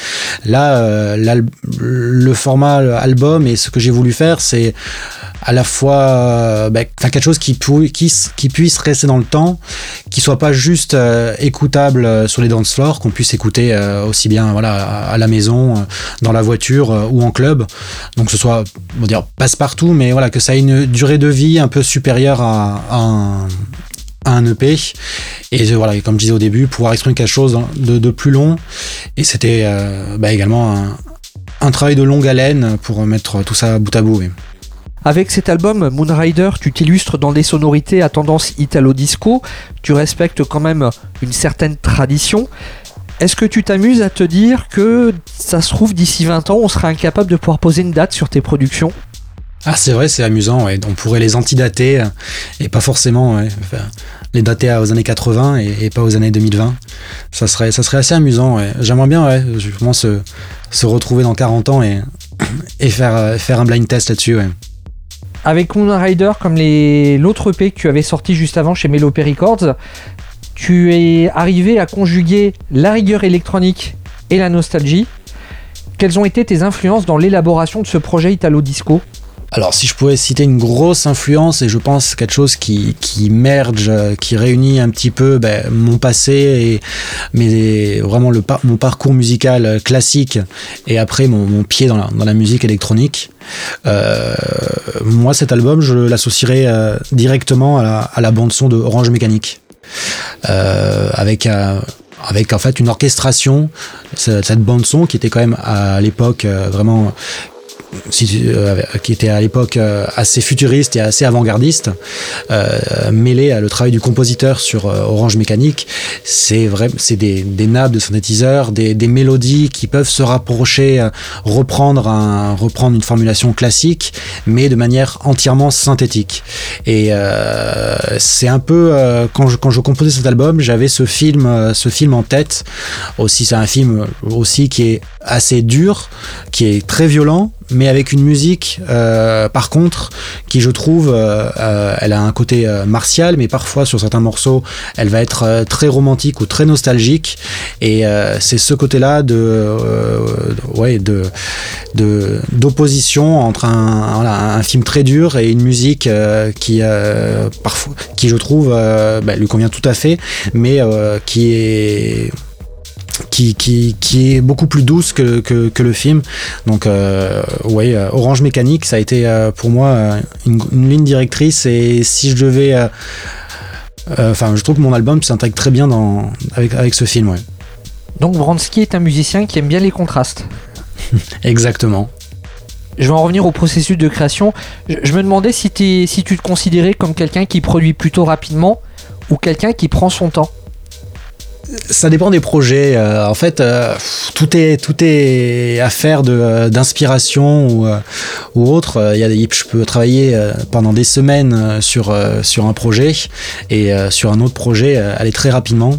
Là, euh, le format album et ce que j'ai voulu faire, c'est à la fois euh, bah, quelque chose qui, qui, qui, puisse rester dans le temps, qui soit pas juste euh, écoutable euh, sur les dance floors, qu'on puisse écouter aussi bien voilà à, la maison, dans la voiture ou en club. Donc ce soit on va dire passe partout, mais voilà que ça ait une durée de vie un peu supérieure à, un, à un EP et voilà comme je disais au début pouvoir exprimer quelque chose de, de plus long et c'était bah, également un, un, travail de longue haleine pour mettre tout ça bout à bout. Avec cet album Moonrider, tu t'illustres dans des sonorités à tendance italo-disco, tu respectes quand même une certaine tradition. Est-ce que tu t'amuses à te dire que ça se trouve d'ici 20 ans, on sera incapable de pouvoir poser une date sur tes productions? Ah c'est vrai, c'est amusant, on pourrait les antidater et pas forcément les dater aux années 80 et, pas aux années 2020. Ça serait, ça serait assez amusant, j'aimerais bien ouais, se, retrouver dans 40 ans et, et faire, faire un blind test là-dessus. Avec Moon Rider, comme l'autre EP que tu avais sorti juste avant chez Melopé Records, tu es arrivé à conjuguer la rigueur électronique et la nostalgie. Quelles ont été tes influences dans l'élaboration de ce projet Italo Disco? Alors si je pouvais citer une grosse influence et je pense quelque chose qui, qui merge, qui réunit un petit peu ben, mon passé et mais vraiment le mon parcours musical classique et après mon, pied dans la, dans la, musique électronique. Euh, moi cet album je l'associerais euh, directement à la, à la, bande son de Orange Mécanique euh, avec avec en fait une orchestration cette bande son qui était quand même à l'époque vraiment euh, qui était à l'époque euh, assez futuriste et assez avant-gardiste, euh, mêlé à le travail du compositeur sur Orange Mécanique, c'est vrai, c'est des, des, nappes de synthétiseurs, des, des, mélodies qui peuvent se rapprocher, reprendre un, reprendre une formulation classique, mais de manière entièrement synthétique. Et c'est un peu quand je quand je composais cet album, j'avais ce film ce film en tête. Aussi, c'est un film aussi qui est assez dur, qui est très violent, mais avec une musique, euh, par contre, qui je trouve, euh, euh, elle a un côté martial, mais parfois sur certains morceaux, elle va être très romantique ou très nostalgique. Et c'est ce côté-là de, ouais, de, d'opposition entre un, film très dur et une musique qui, parfois, qui je trouve, bah, lui convient tout à fait, mais qui est qui, qui, qui, est beaucoup plus douce que, que, que le film. Donc, euh, ouais, euh, Orange Mécanique, ça a été euh, pour moi une, ligne directrice. Et si je devais. Enfin, je trouve que mon album s'intègre très bien dans, avec, avec ce film, ouais. Donc, Bransky est un musicien qui aime bien les contrastes. Exactement. Je vais en revenir au processus de création. Je, me demandais si, si tu te considérais comme quelqu'un qui produit plutôt rapidement ou quelqu'un qui prend son temps ça dépend des projets. Euh, en fait, euh, tout est tout est affaire de d'inspiration ou, ou autre. Il y a je peux travailler pendant des semaines sur sur un projet et sur un autre projet aller très rapidement.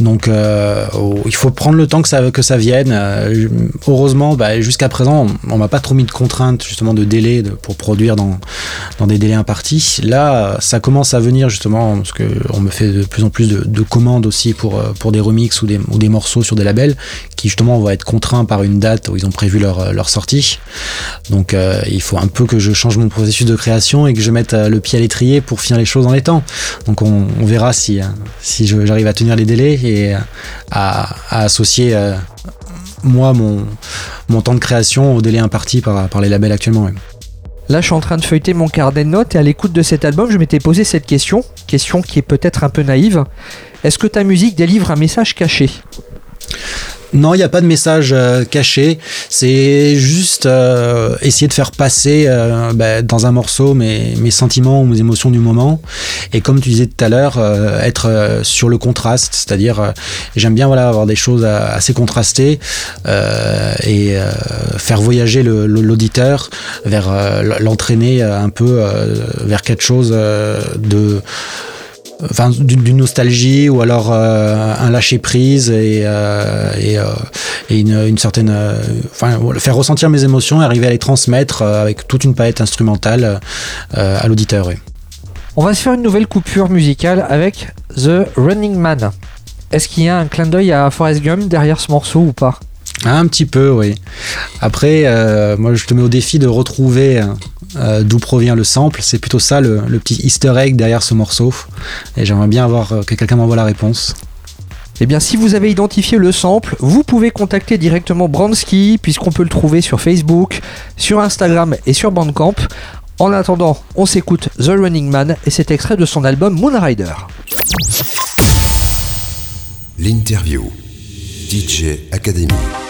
Donc euh, il faut prendre le temps que ça, que ça vienne. Euh, heureusement, bah, jusqu'à présent, on, m'a pas trop mis de contraintes justement de délai pour produire dans, dans des délais impartis. Là, ça commence à venir justement parce qu'on me fait de plus en plus de, commandes aussi pour, euh, pour des remixes ou des, ou des morceaux sur des labels qui justement vont être contraints par une date où ils ont prévu leur, leur sortie. Donc il faut un peu que je change mon processus de création et que je mette le pied à l'étrier pour finir les choses dans les temps. Donc on, on verra si, si j'arrive à tenir les délais et à, associer euh, moi mon, mon temps de création au délai imparti par, par les labels actuellement. Là, je suis en train de feuilleter mon carnet de notes et à l'écoute de cet album, je m'étais posé cette question, question qui est peut-être un peu naïve. Est-ce que ta musique délivre un message caché? Non, il n'y a pas de message euh, caché. C'est juste euh, essayer de faire passer euh, bah, dans un morceau mes, mes, sentiments ou mes émotions du moment. Et comme tu disais tout à l'heure, être sur le contraste, c'est-à-dire j'aime bien voilà avoir des choses assez contrastées et faire voyager l'auditeur vers l'entraîner un peu vers quelque chose de enfin d'une nostalgie ou alors euh, un lâcher prise et, euh, et, euh, et une, une, certaine enfin faire ressentir mes émotions et arriver à les transmettre avec toute une palette instrumentale à l'auditeur. On va se faire une nouvelle coupure musicale avec The Running Man. Est-ce qu'il y a un clin d'œil à Forrest Gump derrière ce morceau ou pas? Un petit peu, oui. Après, moi, je te mets au défi de retrouver euh, d'où provient le sample. C'est plutôt ça le, petit easter egg derrière ce morceau. Et j'aimerais bien avoir euh, que quelqu'un m'envoie la réponse. Eh bien, si vous avez identifié le sample, vous pouvez contacter directement Bransky, puisqu'on peut le trouver sur Facebook, sur Instagram et sur Bandcamp. En attendant, on s'écoute The Running Man et cet extrait de son album Moonrider. L'interview DJ Academy.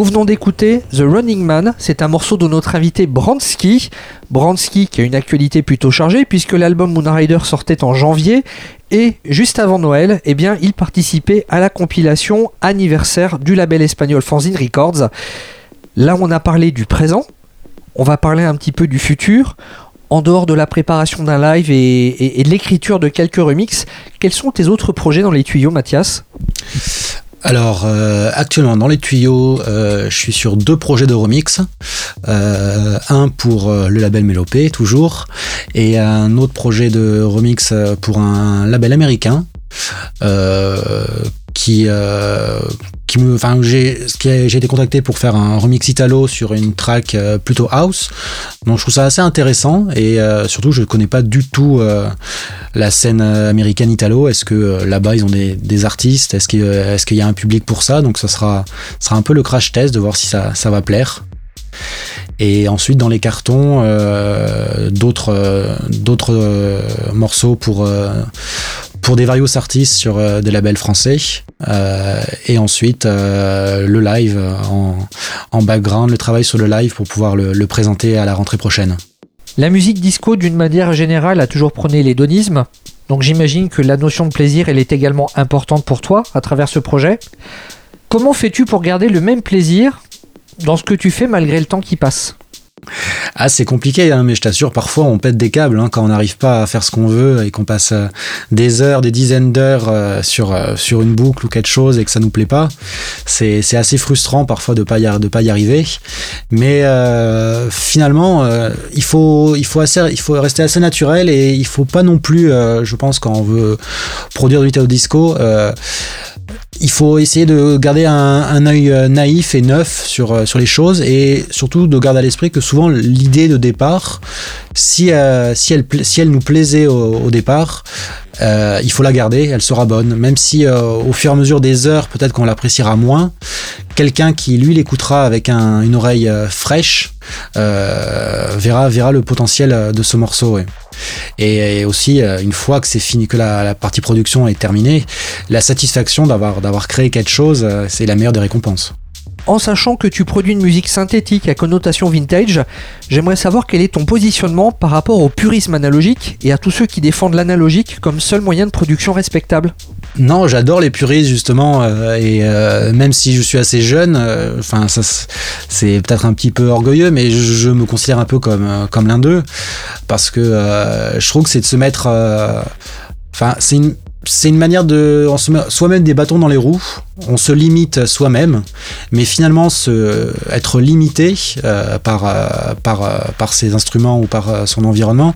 Nous venons d'écouter The Running Man, c'est un morceau de notre invité Bransky. Bransky qui a une actualité plutôt chargée puisque l'album Moon Rider sortait en janvier et juste avant Noël, eh bien, il participait à la compilation anniversaire du label espagnol Fanzine Records. Là, on a parlé du présent, on va parler un petit peu du futur. En dehors de la préparation d'un live et, et de l'écriture de quelques remixes, quels sont tes autres projets dans les tuyaux, Mathias? Alors euh, actuellement dans les tuyaux, euh, je suis sur deux projets de remix. Euh, un pour le label Mélopée toujours et un autre projet de remix pour un label américain qui qui me, enfin, j'ai, j'ai été contacté pour faire un remix italo sur une track euh, plutôt house. Donc je trouve ça assez intéressant et euh, surtout je connais pas du tout euh, la scène américaine italo. Est-ce que là-bas ils ont des, des artistes? Est-ce qu'il est-ce qu'il y a un public pour ça? Donc ça sera, sera un peu le crash test de voir si ça, ça va plaire. Et ensuite dans les cartons, d'autres d'autres morceaux pour pour des various artistes sur euh, des labels français. Euh, et ensuite, euh, le live en, background, le travail sur le live pour pouvoir le, le présenter à la rentrée prochaine. La musique disco, d'une manière générale, a toujours prôné l'hédonisme. Donc j'imagine que la notion de plaisir, elle est également importante pour toi à travers ce projet. Comment fais-tu pour garder le même plaisir dans ce que tu fais malgré le temps qui passe? Ah, c'est compliqué, hein, mais je t'assure, parfois on pète des câbles hein, quand on n'arrive pas à faire ce qu'on veut et qu'on passe euh, des heures, des dizaines d'heures euh, sur, euh, sur une boucle ou quelque chose et que ça nous plaît pas. C'est, assez frustrant parfois de pas y, de pas y arriver. Mais finalement, il, faut, il, faut assez, il faut rester assez naturel et il faut pas non plus, je pense, quand on veut produire du vidéo disco, il faut essayer de garder un, œil euh, naïf et neuf sur, euh, sur les choses et surtout de garder à l'esprit que souvent l'idée de départ, si, euh, elle nous plaisait au, départ, il faut la garder, elle sera bonne. Même si au fur et à mesure des heures, peut-être qu'on l'appréciera moins, quelqu'un qui lui l'écoutera avec une oreille fraîche verra, verra le potentiel de ce morceau. Et, aussi, euh, une fois que c'est fini, que la, partie production est terminée, la satisfaction d'avoir, d'avoir créé quelque chose, euh, c'est la meilleure des récompenses. En sachant que tu produis une musique synthétique à connotation vintage, j'aimerais savoir quel est ton positionnement par rapport au purisme analogique et à tous ceux qui défendent l'analogique comme seul moyen de production respectable. Non, j'adore les puristes justement, euh, et euh, même si je suis assez jeune, euh, enfin c'est peut-être un petit peu orgueilleux, mais je, me considère un peu comme comme l'un d'eux parce que je trouve que c'est de se mettre, enfin c'est une c'est une manière de on se soi-même des bâtons dans les roues, on se limite soi-même, mais finalement se, être limité euh, par, euh, par, euh, par ses instruments ou par son environnement,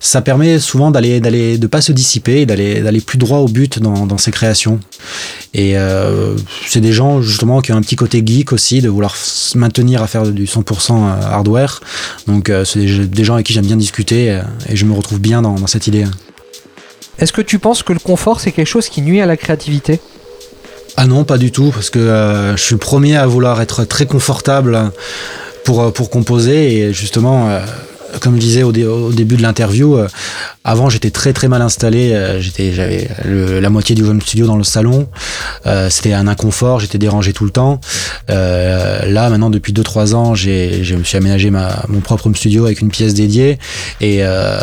ça permet souvent d'aller d'aller de pas se dissiper, d'aller d'aller plus droit au but dans, dans ses créations. Et c'est des gens justement qui ont un petit côté geek aussi, de vouloir se maintenir à faire du 100% hardware. Donc c'est des, gens avec qui j'aime bien discuter et je me retrouve bien dans, dans cette idée. Est-ce que tu penses que le confort, c'est quelque chose qui nuit à la créativité? Ah non, pas du tout, parce que euh, je suis le premier à vouloir être très confortable pour, euh, composer, et justement, euh, comme je disais au, début de l'interview, avant j'étais très très mal installé. Euh, j'étais, j'avais la moitié du home studio dans le salon. Euh, c'était un inconfort. J'étais dérangé tout le temps. là maintenant depuis 2-3 ans, j'ai, je me suis aménagé ma, mon propre home studio avec une pièce dédiée. Et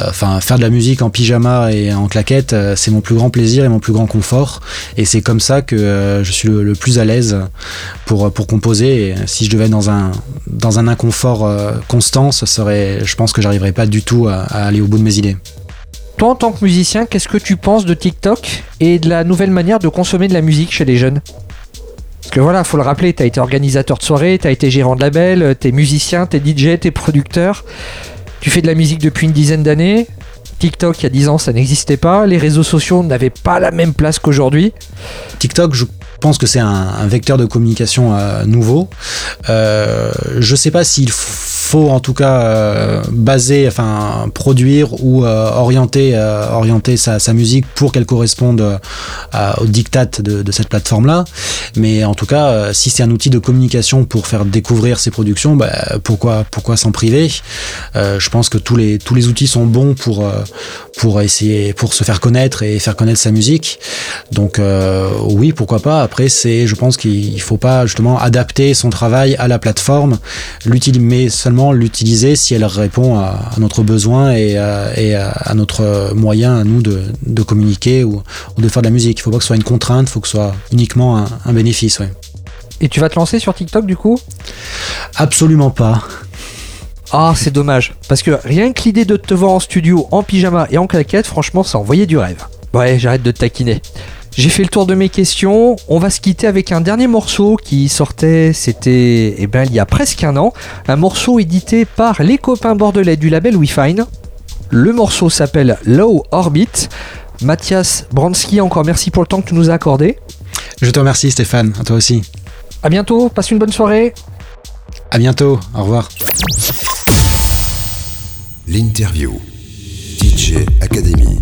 enfin faire de la musique en pyjama et en claquette, c'est mon plus grand plaisir et mon plus grand confort. Et c'est comme ça que je suis le, plus à l'aise pour pour composer. Et si je devais être dans un dans un inconfort constant, ce serait, je pense que j'arriverai pas du tout à, aller au bout de mes idées. Toi, en tant que musicien, qu'est-ce que tu penses de TikTok et de la nouvelle manière de consommer de la musique chez les jeunes? Parce que voilà, faut le rappeler, tu as été organisateur de soirée, tu as été gérant de label, tu es musicien, tu es DJ, tu es producteur. Tu fais de la musique depuis une dizaine d'années. TikTok, il y a 10 ans, ça n'existait pas. Les réseaux sociaux n'avaient pas la même place qu'aujourd'hui. TikTok, je pense que c'est un, vecteur de communication euh, nouveau. Euh, je sais pas s'il faut faut en tout cas baser, enfin produire ou orienter, orienter sa, musique pour qu'elle corresponde au diktat de, cette plateforme-là. Mais en tout cas, si c'est un outil de communication pour faire découvrir ses productions, bah, pourquoi, pourquoi s'en priver? Je pense que tous les, tous les outils sont bons pour, pour essayer, pour se faire connaître et faire connaître sa musique. Donc oui, pourquoi pas. Après, c'est, je pense qu'il faut pas justement adapter son travail à la plateforme, mais seulement l'utiliser si elle répond à, notre besoin et, à, notre moyen à nous de, communiquer ou, de faire de la musique. Il faut pas que ce soit une contrainte, il faut que ce soit uniquement un, bénéfice. Et tu vas te lancer sur TikTok du coup? Absolument pas. Ah, c'est dommage. Parce que rien que l'idée de te voir en studio, en pyjama et en claquette, franchement, ça envoyait du rêve. Ouais, j'arrête de te taquiner. J'ai fait le tour de mes questions. On va se quitter avec un dernier morceau qui sortait, c'était eh ben, il y a presque un an. Un morceau édité par les copains bordelais du label WeFine. Le morceau s'appelle Low Orbit. Mathias Bransky, encore merci pour le temps que tu nous as accordé. Je te remercie Stéphane, à toi aussi. A bientôt, passe une bonne soirée. À bientôt, au revoir. L'interview. DJ Academy.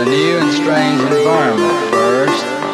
a new and strange environment first.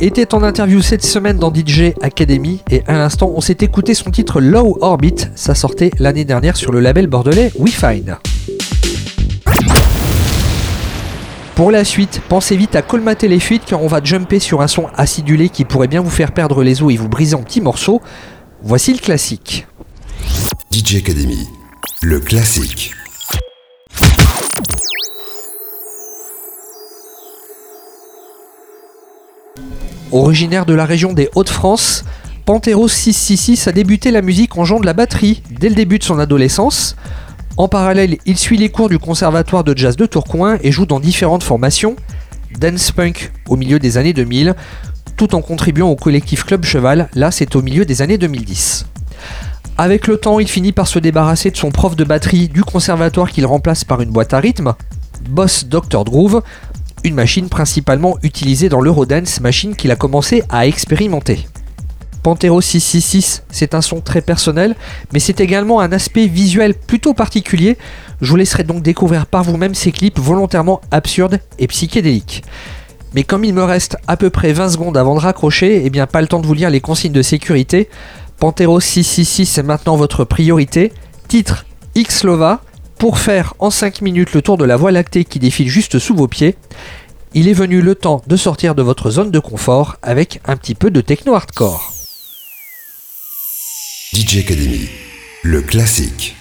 Était en interview cette semaine dans DJ Academy et à l'instant on s'est écouté son titre Low Orbit, ça sortait l'année dernière sur le label bordelais WeFine. Pour la suite, pensez vite à colmater les fuites car on va jumper sur un son acidulé qui pourrait bien vous faire perdre les os et vous briser en petits morceaux. Voici le classique. DJ Academy, le classique. Originaire de la région des Hauts-de-France, Panteros 666 a débuté la musique en jouant de la batterie dès le début de son adolescence. En parallèle, il suit les cours du conservatoire de jazz de Tourcoing et joue dans différentes formations, dance punk au milieu des années 2000, tout en contribuant au collectif Club Cheval, là c'est au milieu des années 2010. Avec le temps, il finit par se débarrasser de son prof de batterie du conservatoire qu'il remplace par une boîte à rythme, Boss Dr. Groove, une machine principalement utilisée dans l'Eurodance, machine qu'il a commencé à expérimenter. Pantero 666, c'est un son très personnel, mais c'est également un aspect visuel plutôt particulier. Je vous laisserai donc découvrir par vous-même ces clips volontairement absurdes et psychédéliques. Mais comme il me reste à peu près 20 secondes avant de raccrocher, eh bien pas le temps de vous lire les consignes de sécurité. Pantero 666 est maintenant votre priorité. Titre X-Lova, pour faire en 5 minutes le tour de la voie lactée qui défile juste sous vos pieds, il est venu le temps de sortir de votre zone de confort avec un petit peu de techno hardcore. DJ Academy, le classique.